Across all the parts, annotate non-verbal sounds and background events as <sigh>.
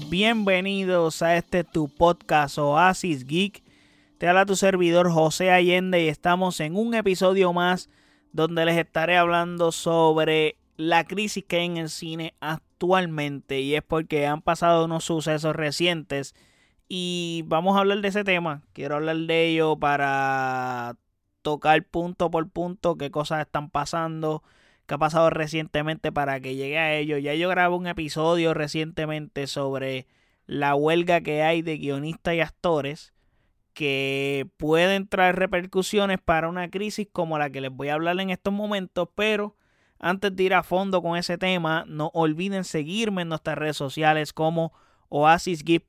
bienvenidos a este tu podcast Oasis Geek. Te habla tu servidor José Allende y estamos en un episodio más donde les estaré hablando sobre la crisis que hay en el cine actualmente y es porque han pasado unos sucesos recientes y vamos a hablar de ese tema. Quiero hablar de ello para tocar punto por punto qué cosas están pasando, qué ha pasado recientemente para que llegue a ello. Ya yo grabé un episodio recientemente sobre la huelga que hay de guionistas y actores que pueden traer repercusiones para una crisis como la que les voy a hablar en estos momentos, pero antes de ir a fondo con ese tema, no olviden seguirme en nuestras redes sociales como Oasis Geek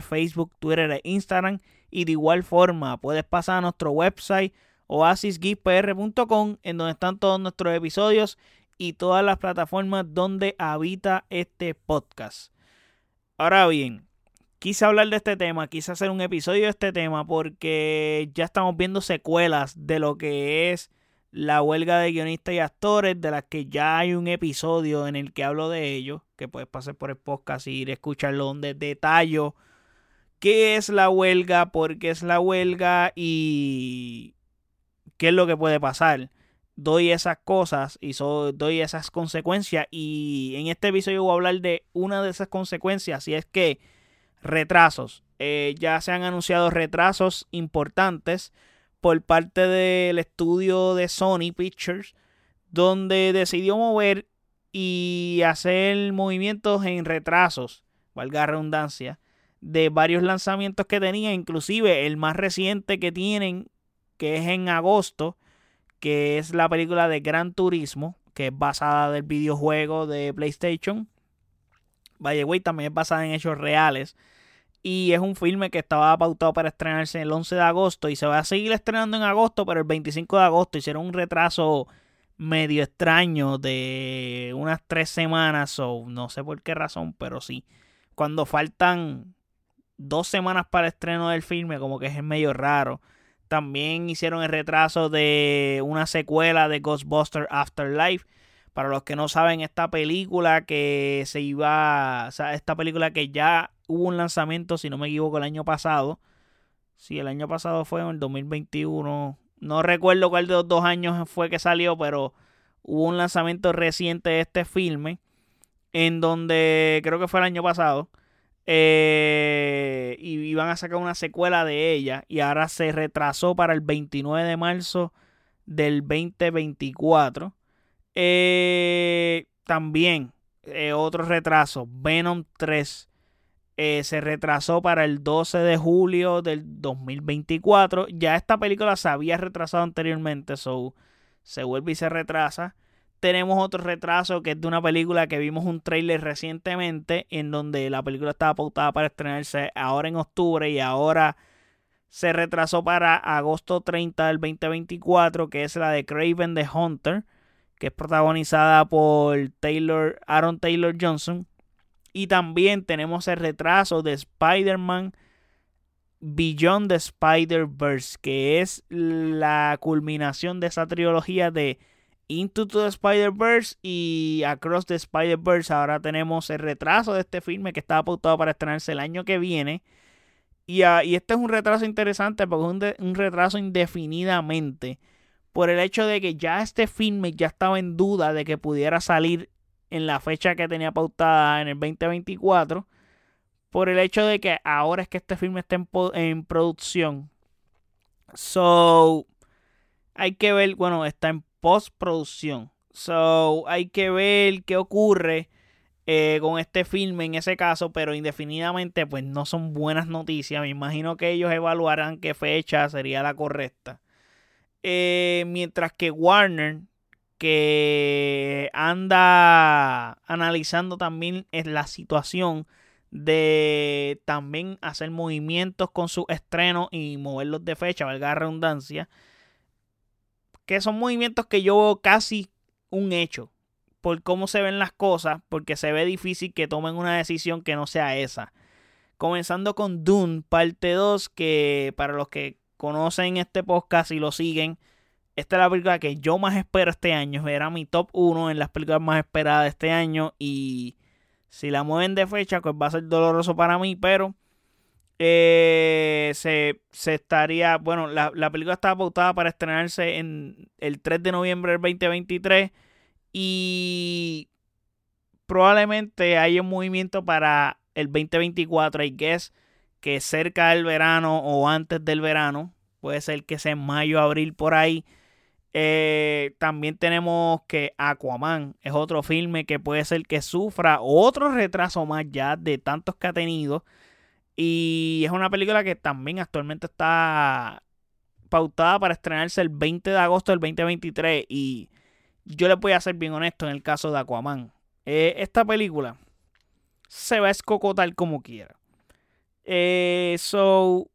Facebook, Twitter e Instagram. Y de igual forma, puedes pasar a nuestro website oasisgeekpr.com en donde están todos nuestros episodios y todas las plataformas donde habita este podcast. Ahora bien, quise hablar de este tema, quise hacer un episodio de este tema porque ya estamos viendo secuelas de lo que es la huelga de guionistas y actores, de las que ya hay un episodio en el que hablo de ello, que puedes pasar por el podcast y ir a escucharlo donde detallo qué es la huelga, por qué es la huelga y qué es lo que puede pasar. Doy esas cosas y doy esas consecuencias y en este episodio voy a hablar de una de esas consecuencias y es que retrasos. Eh, ya se han anunciado retrasos importantes por parte del estudio de Sony Pictures, donde decidió mover y hacer movimientos en retrasos, valga redundancia, de varios lanzamientos que tenía, inclusive el más reciente que tienen, que es en agosto, que es la película de Gran Turismo, que es basada del videojuego de PlayStation. By the way, también es basada en hechos reales. Y es un filme que estaba pautado para estrenarse el 11 de agosto y se va a seguir estrenando en agosto, pero el 25 de agosto hicieron un retraso medio extraño de unas tres semanas o no sé por qué razón, pero sí. Cuando faltan dos semanas para el estreno del filme, como que es medio raro. También hicieron el retraso de una secuela de Ghostbusters Afterlife. Para los que no saben, esta película que se iba. O sea, esta película que ya hubo un lanzamiento, si no me equivoco, el año pasado. Sí, el año pasado fue en el 2021. No recuerdo cuál de los dos años fue que salió, pero hubo un lanzamiento reciente de este filme. En donde creo que fue el año pasado. Eh, y iban a sacar una secuela de ella. Y ahora se retrasó para el 29 de marzo del 2024. Eh, también eh, otro retraso. Venom 3 eh, se retrasó para el 12 de julio del 2024. Ya esta película se había retrasado anteriormente, so se vuelve y se retrasa. Tenemos otro retraso que es de una película que vimos un trailer recientemente en donde la película estaba pautada para estrenarse ahora en octubre y ahora se retrasó para agosto 30 del 2024 que es la de Craven the Hunter que es protagonizada por Taylor, Aaron Taylor Johnson. Y también tenemos el retraso de Spider-Man Beyond the Spider-Verse, que es la culminación de esa trilogía de Into the Spider-Verse y Across the Spider-Verse. Ahora tenemos el retraso de este filme que estaba pautado para estrenarse el año que viene. Y, ah, este es un retraso interesante porque es un, retraso indefinidamente. Por el hecho de que ya este filme ya estaba en duda de que pudiera salir en la fecha que tenía pautada en el 2024 por el hecho de que ahora es que este filme está en, producción. So, hay que ver, bueno, está en postproducción. So, hay que ver qué ocurre eh, con este filme en ese caso, pero indefinidamente, pues no son buenas noticias. Me imagino que ellos evaluarán qué fecha sería la correcta. Eh, mientras que Warner que anda analizando también la situación de también hacer movimientos con sus estrenos y moverlos de fecha, valga la redundancia, que son movimientos que yo veo casi un hecho por cómo se ven las cosas, porque se ve difícil que tomen una decisión que no sea esa. Comenzando con Dune, parte 2, que para los que conocen este podcast y lo siguen, esta es la película que yo más espero este año. Era mi top 1 en las películas más esperadas de este año. Y Si la mueven de fecha, pues va a ser doloroso para mí, pero eh, se, estaría, bueno, la, la película estaba pautada para estrenarse en el 3 de noviembre del 2023 y probablemente haya un movimiento para el 2024, I guess, que cerca del verano o antes del verano, puede ser que sea en mayo, abril, por ahí. Eh, también tenemos que Aquaman es otro filme que puede ser que sufra otro retraso más ya de tantos que ha tenido. Y es una película que también actualmente está pautada para estrenarse el 20 de agosto del 2023. Y yo le voy a ser bien honesto en el caso de Aquaman. Eh, esta película se va a escocotar como quiera. Eh, so,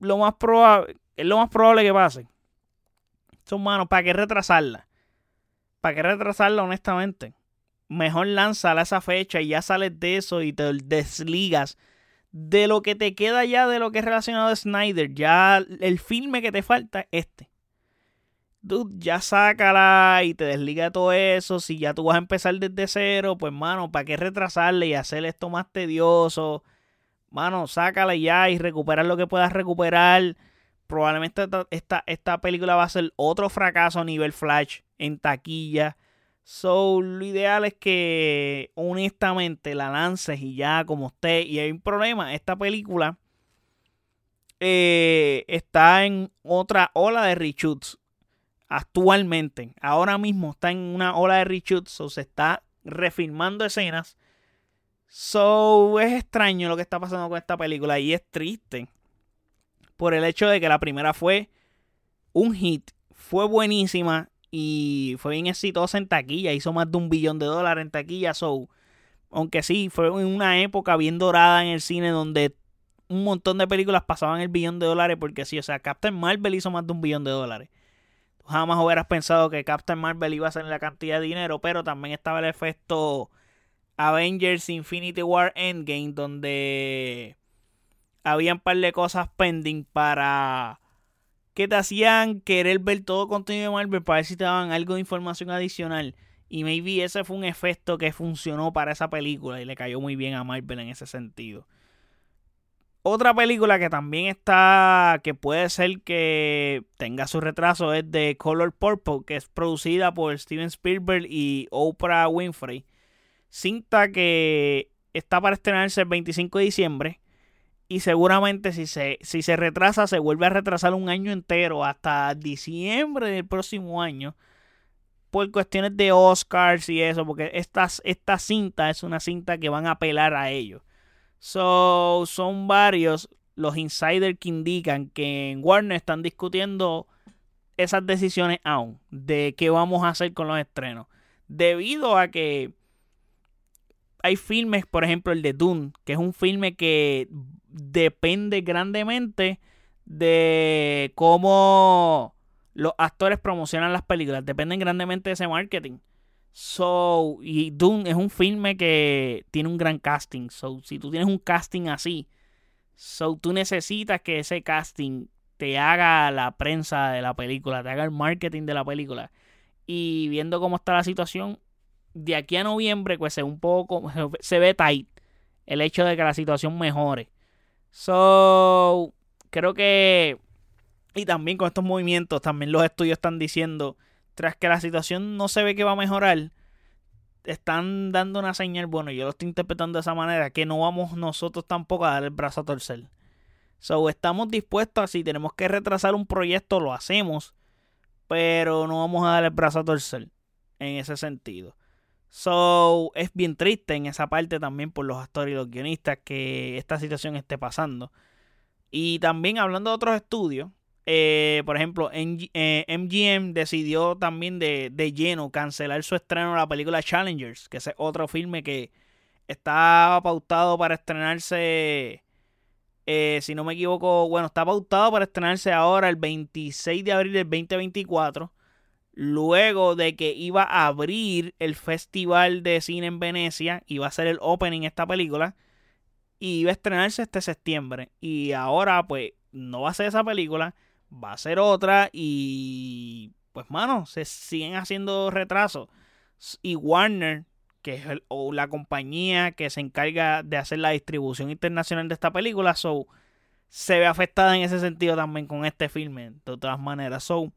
lo más probable, es lo más probable que pase. Son manos, ¿para qué retrasarla? ¿Para qué retrasarla, honestamente? Mejor lánzala a esa fecha y ya sales de eso y te desligas de lo que te queda ya de lo que es relacionado a Snyder. Ya el filme que te falta es este. Dude, ya sácala y te desliga de todo eso. Si ya tú vas a empezar desde cero, pues mano, ¿para qué retrasarle y hacer esto más tedioso? Mano, sácala ya y recuperar lo que puedas recuperar. Probablemente esta, esta película va a ser otro fracaso a nivel Flash en taquilla. So, lo ideal es que honestamente la lances y ya como esté. Y hay un problema, esta película eh, está en otra ola de reshoots actualmente. Ahora mismo está en una ola de reshoots, se está refilmando escenas. So, es extraño lo que está pasando con esta película y es triste por el hecho de que la primera fue un hit, fue buenísima y fue bien exitosa en taquilla, hizo más de un billón de dólares en taquilla, so, aunque sí, fue en una época bien dorada en el cine donde un montón de películas pasaban el billón de dólares porque sí, o sea, Captain Marvel hizo más de un billón de dólares. jamás hubieras pensado que Captain Marvel iba a ser la cantidad de dinero, pero también estaba el efecto Avengers Infinity War Endgame donde había un par de cosas pending para que te hacían querer ver todo contenido de Marvel para ver si te daban algo de información adicional. Y maybe ese fue un efecto que funcionó para esa película y le cayó muy bien a Marvel en ese sentido. Otra película que también está, que puede ser que tenga su retraso, es de Color Purple, que es producida por Steven Spielberg y Oprah Winfrey. Cinta que está para estrenarse el 25 de diciembre y seguramente si se, si se retrasa, se vuelve a retrasar un año entero hasta diciembre del próximo año. Por cuestiones de Oscars y eso. Porque esta, esta cinta es una cinta que van a apelar a ellos. So, son varios los insiders que indican que en Warner están discutiendo esas decisiones aún. De qué vamos a hacer con los estrenos. Debido a que hay filmes, por ejemplo el de Dune, que es un filme que depende grandemente de cómo los actores promocionan las películas. Dependen grandemente de ese marketing. So, y Dune es un filme que tiene un gran casting. So, si tú tienes un casting así, so, tú necesitas que ese casting te haga la prensa de la película, te haga el marketing de la película. Y viendo cómo está la situación, de aquí a noviembre, pues se un poco, <laughs> se ve tight el hecho de que la situación mejore. So, creo que. Y también con estos movimientos, también los estudios están diciendo, tras que la situación no se ve que va a mejorar, están dando una señal, bueno, yo lo estoy interpretando de esa manera, que no vamos nosotros tampoco a dar el brazo a torcer. So, estamos dispuestos a si tenemos que retrasar un proyecto, lo hacemos, pero no vamos a dar el brazo a torcer en ese sentido. So, es bien triste en esa parte también por los actores y los guionistas que esta situación esté pasando. Y también hablando de otros estudios, eh, por ejemplo, MGM eh, decidió también de, de, lleno cancelar su estreno de la película Challengers, que es otro filme que está pautado para estrenarse, eh, si no me equivoco, bueno, está pautado para estrenarse ahora el 26 de abril del 2024 luego de que iba a abrir el Festival de Cine en Venecia, iba a ser el opening esta película, y iba a estrenarse este septiembre. Y ahora, pues, no va a ser esa película, va a ser otra, y pues, mano, se siguen haciendo retrasos. Y Warner, que es o la compañía que se encarga de hacer la distribución internacional de esta película. So, se ve afectada en ese sentido también con este filme, de todas maneras. So,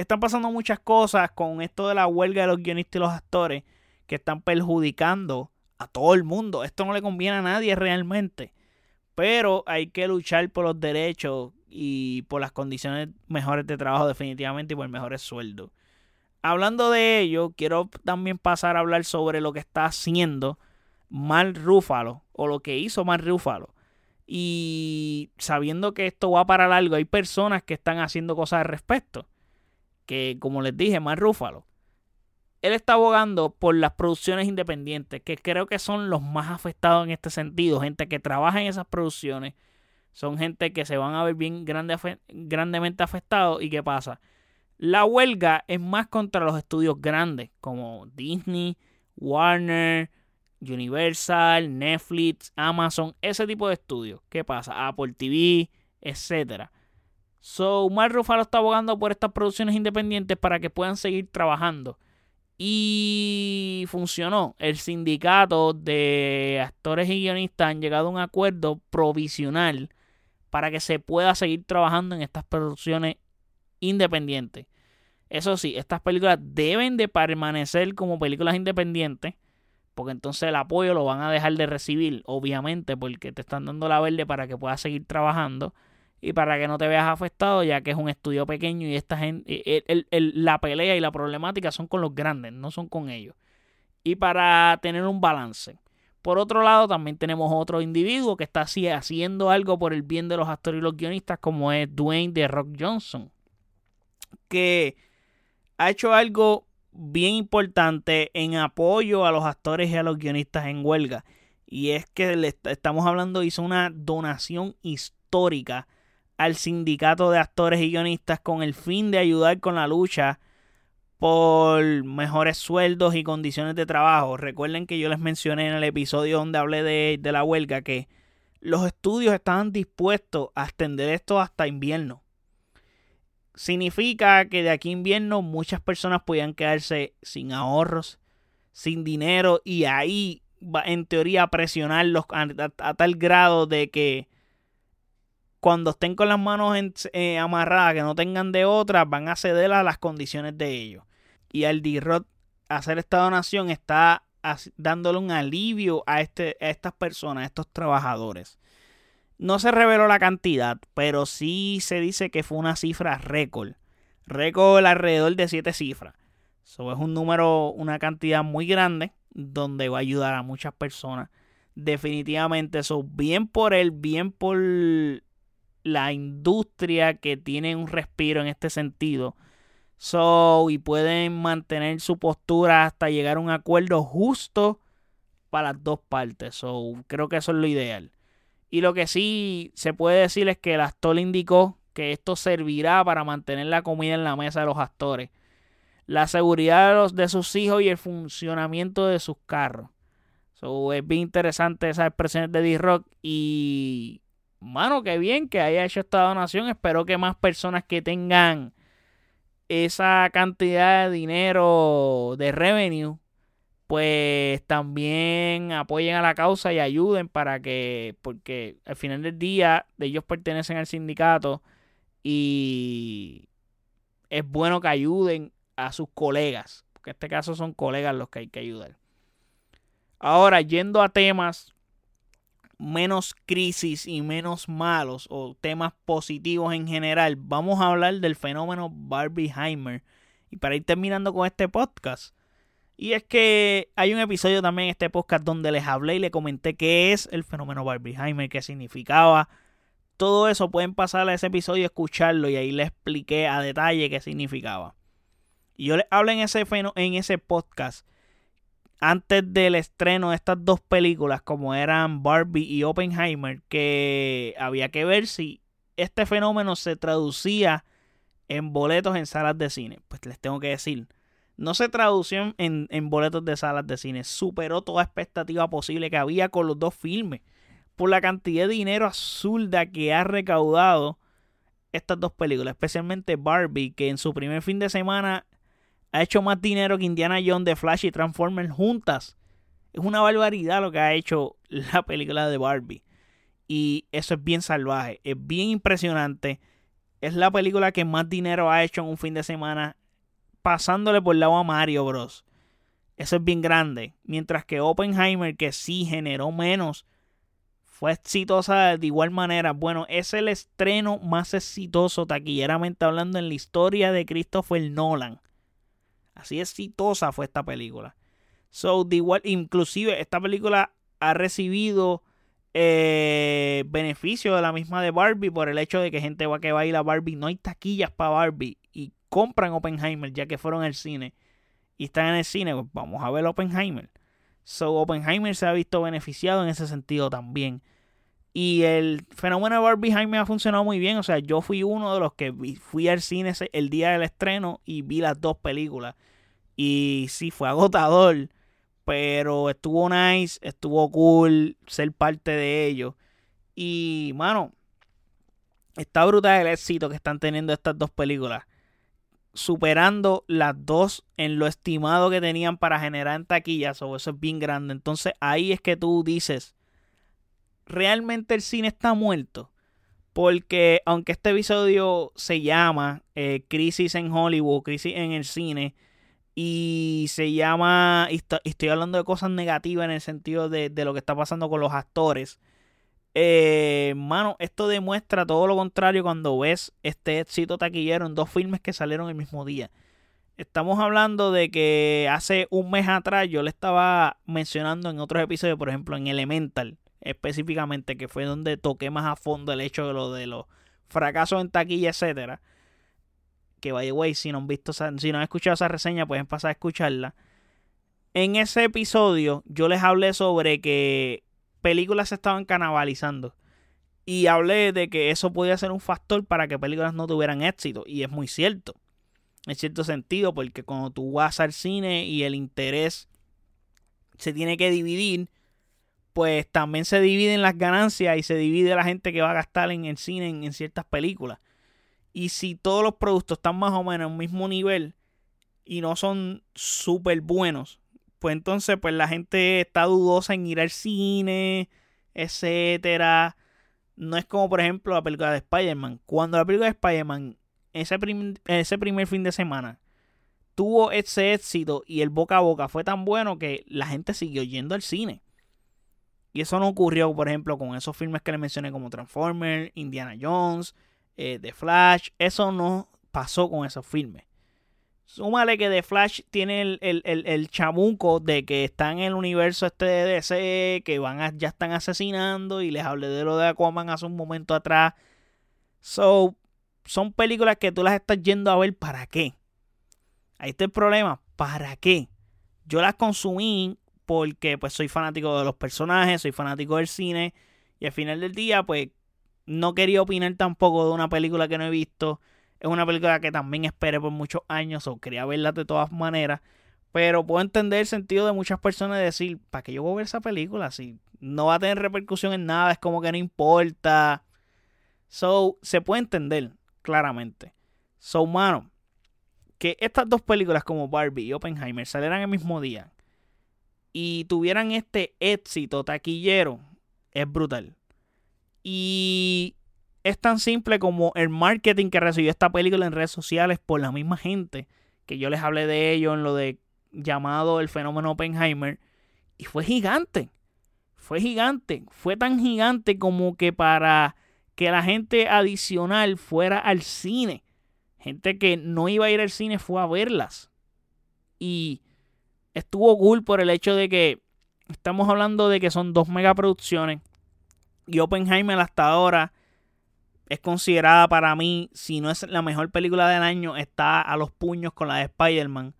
están pasando muchas cosas con esto de la huelga de los guionistas y los actores que están perjudicando a todo el mundo. Esto no le conviene a nadie realmente. Pero hay que luchar por los derechos y por las condiciones mejores de trabajo definitivamente y por mejores sueldos. Hablando de ello, quiero también pasar a hablar sobre lo que está haciendo Mark Ruffalo o lo que hizo Mark Ruffalo. Y sabiendo que esto va para largo, hay personas que están haciendo cosas al respecto. Que como les dije, Mark Ruffalo. Él está abogando por las producciones independientes, que creo que son los más afectados en este sentido. Gente que trabaja en esas producciones. Son gente que se van a ver bien grande, grandemente afectados. ¿Y qué pasa? La huelga es más contra los estudios grandes como Disney, Warner, Universal, Netflix, Amazon, ese tipo de estudios. ¿Qué pasa? Apple TV, etcétera. So, Mark Ruffalo está abogando por estas producciones independientes para que puedan seguir trabajando. Y funcionó. El sindicato de actores y guionistas han llegado a un acuerdo provisional para que se pueda seguir trabajando en estas producciones independientes. Eso sí, estas películas deben de permanecer como películas independientes, porque entonces el apoyo lo van a dejar de recibir, obviamente, porque te están dando la verde para que puedas seguir trabajando y para que no te veas afectado, ya que es un estudio pequeño y esta gente, la pelea y la problemática son con los grandes, no son con ellos. Y para tener un balance. Por otro lado, también tenemos otro individuo que está así haciendo algo por el bien de los actores y los guionistas, como es Dwayne de Rock Johnson, que ha hecho algo bien importante en apoyo a los actores y a los guionistas en huelga. Y es que le estamos hablando, hizo una donación histórica al sindicato de actores y guionistas con el fin de ayudar con la lucha por mejores sueldos y condiciones de trabajo. Recuerden que yo les mencioné en el episodio donde hablé de, de la huelga que los estudios estaban dispuestos a extender esto hasta invierno significa que de aquí a invierno muchas personas podían quedarse sin ahorros, sin dinero y ahí en teoría presionarlos a, tal grado de que cuando estén con las manos eh, amarradas, que no tengan de otras, van a ceder a las condiciones de ellos. Y al D-Rod hacer esta donación está dándole un alivio a, este, a estas personas, a estos trabajadores. No se reveló la cantidad, pero sí se dice que fue una cifra récord. Récord alrededor de 7 cifras. Eso es un número, una cantidad muy grande donde va a ayudar a muchas personas. Definitivamente eso, bien por él, bien por la industria que tiene un respiro en este sentido. So, y pueden mantener su postura hasta llegar a un acuerdo justo para las dos partes. So, creo que eso es lo ideal. Y lo que sí se puede decir es que el actor indicó que esto servirá para mantener la comida en la mesa de los actores, la seguridad de, de sus hijos y el funcionamiento de sus carros. So, es bien interesante esas expresiones de D-Rock y, mano, qué bien que haya hecho esta donación. Espero que más personas que tengan esa cantidad de dinero de revenue pues también apoyen a la causa y ayuden para que, porque al final del día ellos pertenecen al sindicato y es bueno que ayuden a sus colegas, porque en este caso son colegas los que hay que ayudar. Ahora, yendo a temas menos crisis y menos malos o temas positivos en general, vamos a hablar del fenómeno Barbieheimer. Y para ir terminando con este podcast, y es que hay un episodio también en este podcast donde les hablé y le comenté qué es el fenómeno Barbieheimer, qué significaba. Todo eso pueden pasar a ese episodio y escucharlo y ahí les expliqué a detalle qué significaba. Y yo les hablé en ese, en ese podcast antes del estreno de estas dos películas como eran Barbie y Oppenheimer que había que ver si este fenómeno se traducía en boletos en salas de cine. Pues les tengo que decir no se tradució en, boletos de salas de cine. Superó toda expectativa posible que había con los dos filmes. Por la cantidad de dinero absurda que ha recaudado estas dos películas. Especialmente Barbie, que en su primer fin de semana ha hecho más dinero que Indiana Jones, The Flash y Transformers juntas Es una barbaridad lo que ha hecho la película de Barbie. Y eso es bien salvaje, es bien impresionante. Es la película que más dinero ha hecho en un fin de semana pasándole por el lado a Mario Bros. Eso es bien grande. Mientras que Oppenheimer, que sí generó menos, fue exitosa de igual manera. Bueno, es el estreno más exitoso, taquilleramente hablando, en la historia de Christopher Nolan. Así exitosa fue esta película. So, de igual, inclusive esta película ha recibido eh, beneficio de la misma de Barbie por el hecho de que gente va que va a ir a Barbie. No hay taquillas para Barbie y compran Oppenheimer ya que fueron al cine y están en el cine. Pues vamos a ver Oppenheimer. So, Oppenheimer se ha visto beneficiado en ese sentido también. Y el fenómeno de Barbie Jaime ha funcionado muy bien. O sea, yo fui uno de los que fui al cine el día del estreno y vi las dos películas. Y sí, fue agotador. Pero estuvo nice, estuvo cool ser parte de ello. Y, mano, está brutal el éxito que están teniendo estas dos películas. Superando las dos en lo estimado que tenían para generar en taquillas. O eso es bien grande. Entonces ahí es que tú dices realmente el cine está muerto. Porque aunque este episodio se llama eh, Crisis en Hollywood, Crisis en el cine, y se llama, y estoy hablando de cosas negativas en el sentido de, lo que está pasando con los actores. Eh, mano, esto demuestra todo lo contrario cuando ves este éxito taquillero en dos filmes que salieron el mismo día. Estamos hablando de que hace un mes atrás yo le estaba mencionando en otros episodios, por ejemplo, en Elemental, específicamente, que fue donde toqué más a fondo el hecho de lo de los fracasos en taquilla, etcétera. Que by the way, si no han visto, si no han escuchado esa reseña, pueden pasar a escucharla. En ese episodio, yo les hablé sobre que películas se estaban canibalizando. Y hablé de que eso podía ser un factor para que películas no tuvieran éxito. Y es muy cierto. En cierto sentido, porque cuando tú vas al cine y el interés se tiene que dividir, pues también se dividen las ganancias y se divide la gente que va a gastar en el cine en, ciertas películas. Y si todos los productos están más o menos en el mismo nivel y no son súper buenos, pues entonces pues la gente está dudosa en ir al cine, etcétera. No es como por ejemplo la película de Spider-Man. Cuando la película de Spider-Man, ese, ese primer fin de semana, tuvo ese éxito y el boca a boca fue tan bueno que la gente siguió yendo al cine. Y eso no ocurrió, por ejemplo, con esos filmes que le mencioné como Transformers, Indiana Jones, eh, The Flash. Eso no pasó con esos filmes. Súmale que The Flash tiene el, el, el, chamuco de que están en el universo este de DC, que van ya están asesinando y les hablé de lo de Aquaman hace un momento atrás. So, son películas que tú las estás yendo a ver para qué. Ahí está el problema, ¿para qué? Yo las consumí porque pues soy fanático de los personajes, soy fanático del cine y al final del día pues no quería opinar tampoco de una película que no he visto. Es una película que también esperé por muchos años o quería verla de todas maneras. Pero puedo entender el sentido de muchas personas de decir, ¿para qué yo voy a ver esa película? Si no va a tener repercusión en nada, es como que no importa. So, se puede entender, claramente. So, mano, que estas dos películas como Barbie y Oppenheimer salieran el mismo día y tuvieran este éxito taquillero, es brutal. Y es tan simple como el marketing que recibió esta película en redes sociales por la misma gente, que yo les hablé de ello en lo de llamado el fenómeno Oppenheimer, y fue gigante. Fue gigante. Fue tan gigante como que para que la gente adicional fuera al cine. Gente que no iba a ir al cine fue a verlas. Y estuvo cool por el hecho de que estamos hablando de que son dos megaproducciones. Y Oppenheimer hasta ahora es considerada para mí, si no es la mejor película del año, está a los puños con la de Spider-Man.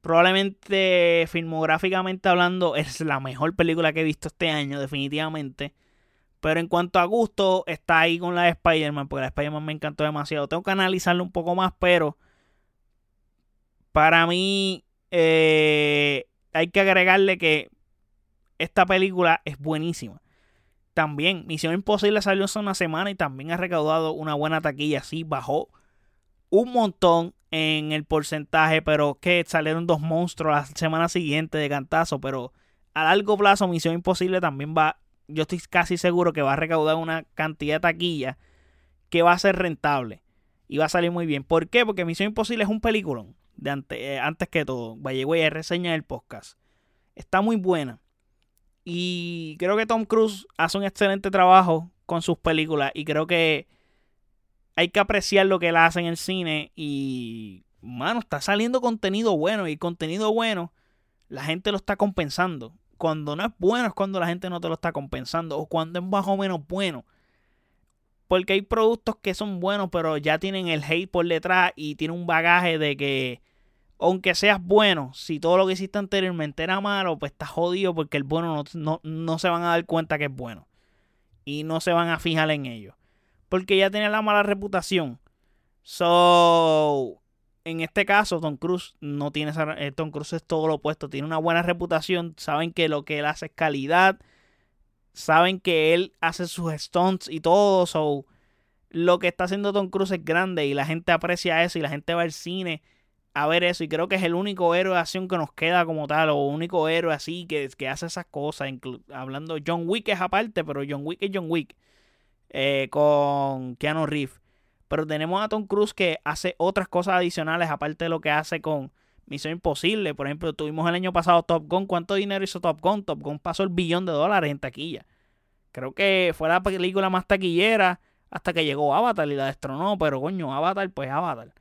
Probablemente filmográficamente hablando es la mejor película que he visto este año, definitivamente. Pero en cuanto a gusto, está ahí con la de Spider-Man, porque la de Spider-Man me encantó demasiado. Tengo que analizarlo un poco más, pero para mí eh, hay que agregarle que esta película es buenísima. También, Misión Imposible salió hace una semana y también ha recaudado una buena taquilla. Sí, bajó un montón en el porcentaje, pero que salieron dos monstruos la semana siguiente de cantazo, pero a largo plazo Misión Imposible también va, yo estoy casi seguro que va a recaudar una cantidad de taquilla que va a ser rentable y va a salir muy bien. ¿Por qué? Porque Misión Imposible es un peliculón de antes, eh, antes que todo. Vaya, a reseña del podcast. Está muy buena. Y creo que Tom Cruise hace un excelente trabajo con sus películas. Y creo que hay que apreciar lo que él hace en el cine. Y, mano, está saliendo contenido bueno. Y contenido bueno, la gente lo está compensando. Cuando no es bueno es cuando la gente no te lo está compensando. O cuando es más o menos bueno. Porque hay productos que son buenos, pero ya tienen el hate por detrás y tienen un bagaje de que, aunque seas bueno, si todo lo que hiciste anteriormente era malo, pues estás jodido porque el bueno no, no, se van a dar cuenta que es bueno. Y no se van a fijar en ello. Porque ya tiene la mala reputación. So, en este caso, Tom Cruise no tiene esa. Eh, Tom Cruise es todo lo opuesto. Tiene una buena reputación. Saben que lo que él hace es calidad saben que él hace sus stunts y todo. So, lo que está haciendo Tom Cruise es grande y la gente aprecia eso y la gente va al cine a ver eso. Y creo que es el único héroe de acción que nos queda como tal, o único héroe así que, que hace esas cosas. Hablando, John Wick es aparte, pero John Wick es John Wick eh, con Keanu Reeves. Pero tenemos a Tom Cruise que hace otras cosas adicionales aparte de lo que hace con Misión Imposible. Por ejemplo, tuvimos el año pasado Top Gun. ¿Cuánto dinero hizo Top Gun? Top Gun pasó el billón de dólares en taquilla. Creo que fue la película más taquillera hasta que llegó Avatar y la destronó. Pero coño, Avatar, pues Avatar.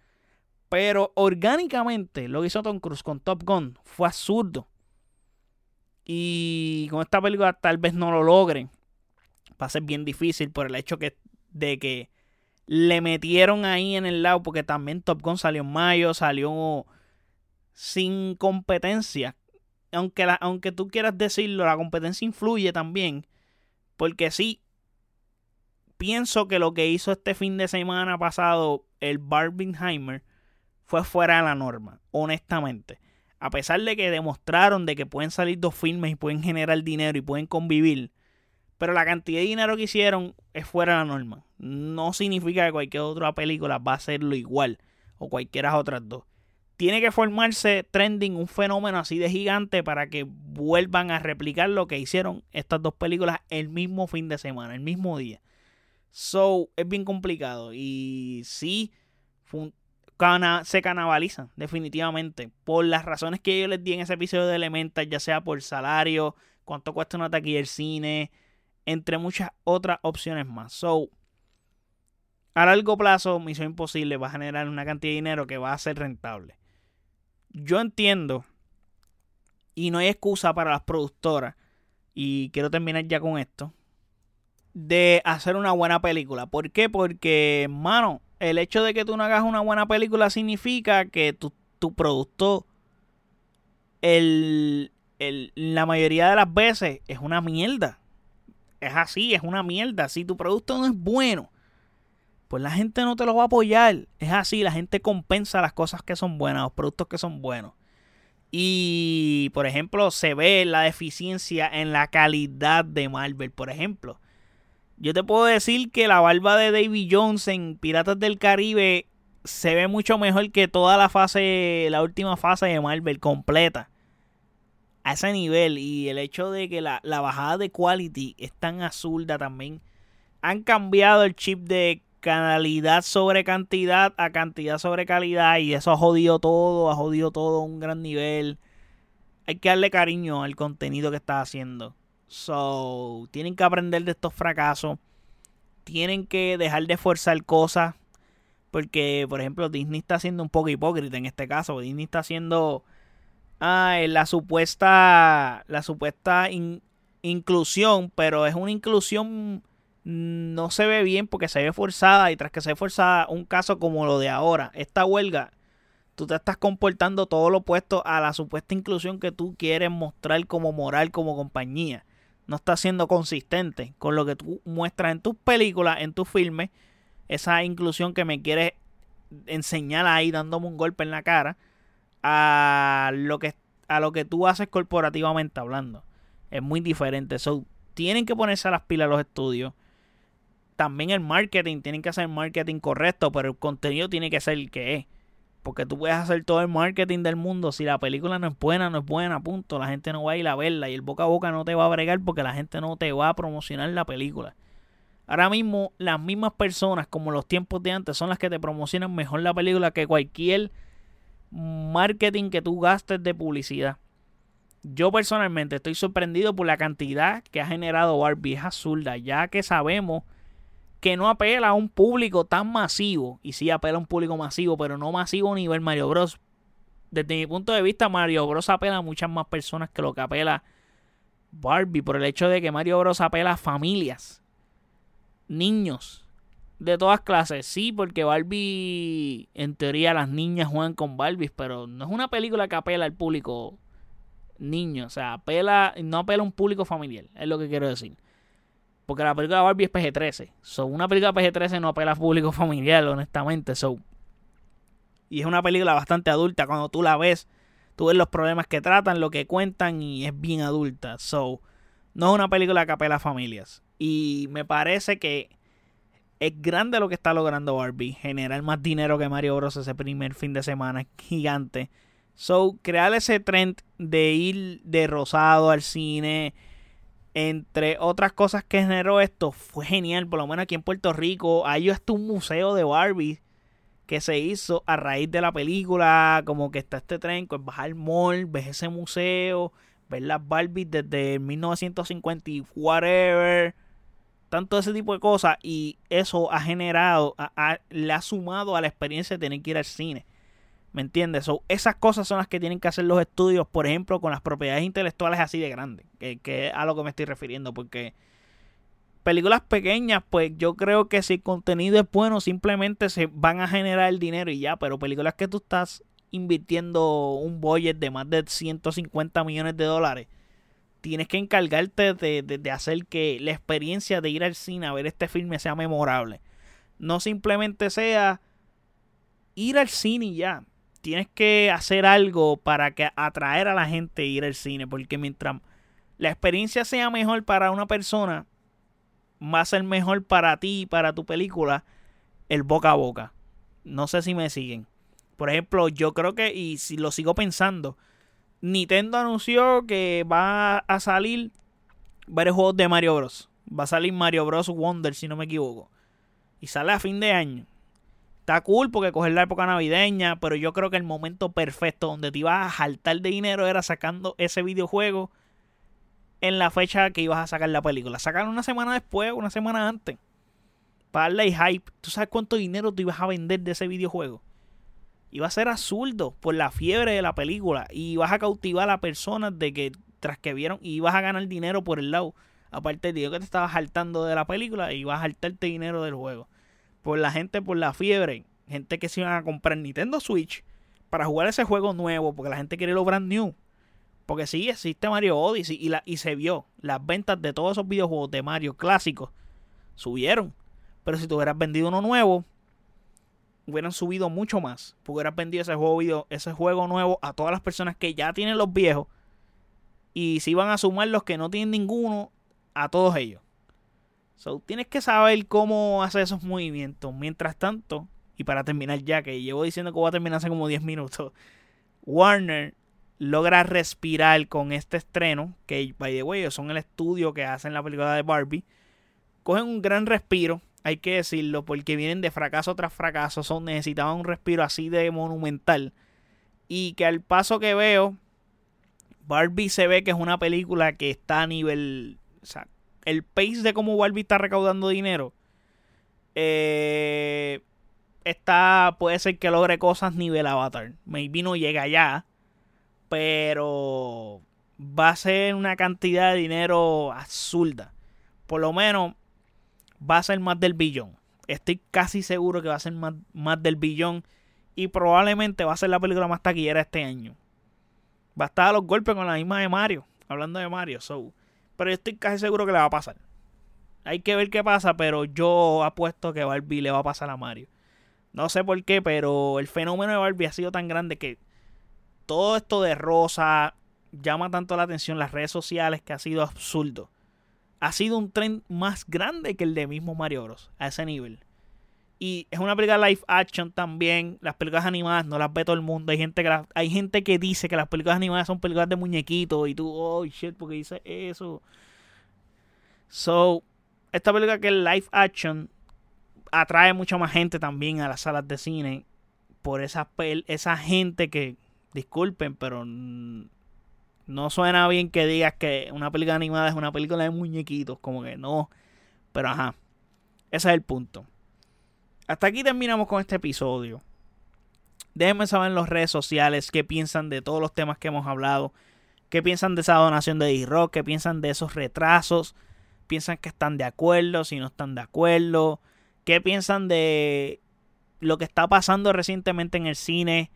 Pero orgánicamente lo que hizo Tom Cruise con Top Gun fue absurdo. Y con esta película tal vez no lo logren. Va a ser bien difícil por el hecho de que le metieron ahí en el lado. Porque también Top Gun salió en mayo, salió sin competencia. Aunque, aunque tú quieras decirlo, la competencia influye también. Porque sí, pienso que lo que hizo este fin de semana pasado el Barbenheimer fue fuera de la norma, honestamente. A pesar de que demostraron de que pueden salir dos filmes y pueden generar dinero y pueden convivir, pero la cantidad de dinero que hicieron es fuera de la norma. No significa que cualquier otra película va a hacerlo igual o cualquiera otras dos tiene que formarse trending, un fenómeno así de gigante para que vuelvan a replicar lo que hicieron estas dos películas el mismo fin de semana, el mismo día. So, es bien complicado. Y sí, se canabalizan, definitivamente. Por las razones que yo les di en ese episodio de Elemental, ya sea por salario, cuánto cuesta una taquilla del cine, entre muchas otras opciones más. So, a largo plazo, Misión Imposible va a generar una cantidad de dinero que va a ser rentable yo entiendo y no hay excusa para las productoras y quiero terminar ya con esto de hacer una buena película. ¿Por qué? Porque, mano, el hecho de que tú no hagas una buena película significa que tu, tu producto el, el, la mayoría de las veces es una mierda. Es así, es una mierda. Si tu producto no es bueno, pues la gente no te lo va a apoyar. Es así, la gente compensa las cosas que son buenas, los productos que son buenos. Y, por ejemplo, se ve la deficiencia en la calidad de Marvel. Por ejemplo, yo te puedo decir que la barba de Davy Jones en Piratas del Caribe se ve mucho mejor que toda la fase, la última fase de Marvel completa. A ese nivel. Y el hecho de que la, la bajada de quality es tan azulda también. Han cambiado el chip de calidad sobre cantidad a cantidad sobre calidad y eso ha jodido todo, ha jodido todo a un gran nivel. Hay que darle cariño al contenido que está haciendo. So, tienen que aprender de estos fracasos. Tienen que dejar de forzar cosas. Porque, por ejemplo, Disney está siendo un poco hipócrita en este caso. Disney está haciendo ah, la supuesta, la supuesta inclusión, pero es una inclusión no se ve bien porque se ve forzada y tras que se ve forzada un caso como lo de ahora, esta huelga, tú te estás comportando todo lo opuesto a la supuesta inclusión que tú quieres mostrar como moral, como compañía. No estás siendo consistente con lo que tú muestras en tus películas, en tus filmes, esa inclusión que me quieres enseñar ahí dándome un golpe en la cara a lo que a lo que tú haces corporativamente hablando. Es muy diferente. So, tienen que ponerse a las pilas los estudios también el marketing, tienen que hacer marketing correcto, pero el contenido tiene que ser el que es. Porque tú puedes hacer todo el marketing del mundo. Si la película no es buena, no es buena, punto. La gente no va a ir a verla. Y el boca a boca no te va a bregar porque la gente no te va a promocionar la película. Ahora mismo, las mismas personas, como los tiempos de antes, son las que te promocionan mejor la película que cualquier marketing que tú gastes de publicidad. Yo personalmente estoy sorprendido por la cantidad que ha generado Barbie. Es ya que sabemos que no apela a un público tan masivo. Y sí apela a un público masivo, pero no masivo a nivel Mario Bros. Desde mi punto de vista, Mario Bros apela a muchas más personas que lo que apela Barbie. Por el hecho de que Mario Bros apela a familias, niños de todas clases. Sí, porque Barbie, en teoría, las niñas juegan con Barbies, pero no es una película que apela al público niño. O sea, apela, no apela a un público familiar, es lo que quiero decir. Porque la película de Barbie es PG-13. So, una película PG-13 no apela al público <laughs> familiar, honestamente. So, y es una película bastante adulta. Cuando tú la ves, tú ves los problemas que tratan, lo que cuentan y es bien adulta. So, no es una película que apela a familias. Y me parece que es grande lo que está logrando Barbie. Generar más dinero que Mario Bros. ese primer fin de semana. Gigante. So, crear ese trend de ir de rosado al cine entre otras cosas que generó esto, fue genial. Por lo menos aquí en Puerto Rico hay hasta un museo de Barbie que se hizo a raíz de la película. Como que está este tren, pues vas al mall, ves ese museo, ves las Barbie desde 1950 y whatever. Tanto ese tipo de cosas. Y eso ha generado, le ha sumado a la experiencia de tener que ir al cine. ¿Me entiendes? esas cosas son las que tienen que hacer los estudios, por ejemplo, con las propiedades intelectuales así de grandes, que, es a lo que me estoy refiriendo, porque películas pequeñas, pues yo creo que si el contenido es bueno, simplemente se van a generar el dinero y ya, pero películas que tú estás invirtiendo un budget de más de 150 millones de dólares, tienes que encargarte de, de hacer que la experiencia de ir al cine a ver este filme sea memorable. No simplemente sea ir al cine y ya tienes que hacer algo para que atraer a la gente a ir al cine. Porque mientras la experiencia sea mejor para una persona, va a ser mejor para ti y para tu película el boca a boca. No sé si me siguen. Por ejemplo, yo creo que, y si lo sigo pensando, Nintendo anunció que va a salir varios juegos de Mario Bros. Va a salir Mario Bros. Wonder, si no me equivoco. Y sale a fin de año. Está cool porque coger la época navideña, pero yo creo que el momento perfecto donde te ibas a jaltar de dinero era sacando ese videojuego en la fecha que ibas a sacar la película. Sacarlo una semana después, una semana antes. Para darle hype. ¿Tú sabes cuánto dinero tú ibas a vender de ese videojuego? Iba a ser absurdo por la fiebre de la película. Y vas a cautivar a personas de que tras que vieron y ibas a ganar dinero por el lado. Aparte de que te estabas saltando de la película, y ibas a saltarte dinero del juego por la gente, por la fiebre, gente que se iban a comprar Nintendo Switch para jugar ese juego nuevo, porque la gente quiere lo brand new. Porque sí, existe Mario Odyssey y, la, y se vio. Las ventas de todos esos videojuegos de Mario clásicos subieron. Pero si tú hubieras vendido uno nuevo, hubieran subido mucho más. Porque hubieras vendido ese juego, ese juego nuevo a todas las personas que ya tienen los viejos. Y si iban a sumar los que no tienen ninguno a todos ellos. So, tienes que saber cómo hacer esos movimientos. Mientras tanto, y para terminar ya, que llevo diciendo que voy a terminar hace como 10 minutos, Warner logra respirar con este estreno, que by the way, son el estudio que hacen la película de Barbie. Cogen un gran respiro, hay que decirlo, porque vienen de fracaso tras fracaso, son, necesitaban un respiro así de monumental. Y que al paso que veo, Barbie se ve que es una película que está a nivel. O sea, el pace de cómo Barbie está recaudando dinero, eh, está, puede ser que logre cosas nivel Avatar. Maybe no llega allá, pero va a ser una cantidad de dinero absurda. Por lo menos va a ser más del billón. Estoy casi seguro que va a ser más, más del billón. Y probablemente va a ser la película más taquillera este año. Va a estar a los golpes con la misma de Mario. Hablando de Mario. So, pero yo estoy casi seguro que le va a pasar. Hay que ver qué pasa, pero yo apuesto que Barbie le va a pasar a Mario. No sé por qué, pero el fenómeno de Barbie ha sido tan grande que todo esto de rosa llama tanto la atención las redes sociales que ha sido absurdo. Ha sido un tren más grande que el de mismo Mario Bros. A ese nivel. Y es una película live action también. Las películas animadas no las ve todo el mundo. Hay gente que hay gente que dice que las películas animadas son películas de muñequitos. Y tú, oh shit, porque dice eso. So, esta película que es live action atrae mucha más gente también a las salas de cine. Por esa, esa gente que, disculpen, pero no suena bien que digas que una película animada es una película de muñequitos. Como que no. Pero ajá. Ese es el punto. Hasta aquí terminamos con este episodio. Déjenme saber en las redes sociales qué piensan de todos los temas que hemos hablado. ¿Qué piensan de esa donación de D-Rock? ¿Qué piensan de esos retrasos? ¿Piensan que están de acuerdo? Si no están de acuerdo. ¿Qué piensan de lo que está pasando recientemente en el cine?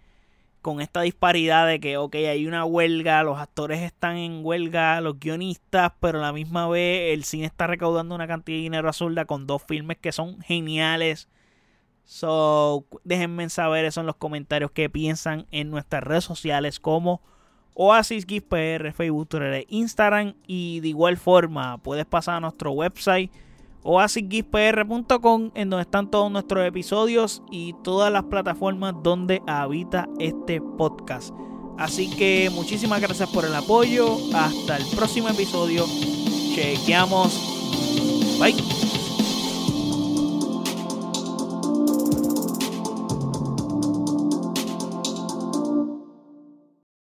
Con esta disparidad de que, ok, hay una huelga, los actores están en huelga, los guionistas, pero a la misma vez el cine está recaudando una cantidad de dinero azul con dos filmes que son geniales So, déjenme saber eso en los comentarios qué piensan en nuestras redes sociales como Oasis PR, Facebook, Twitter, Instagram y de igual forma puedes pasar a nuestro website oasisgispr.com en donde están todos nuestros episodios y todas las plataformas donde habita este podcast. Así que muchísimas gracias por el apoyo. Hasta el próximo episodio. Chequeamos. Bye.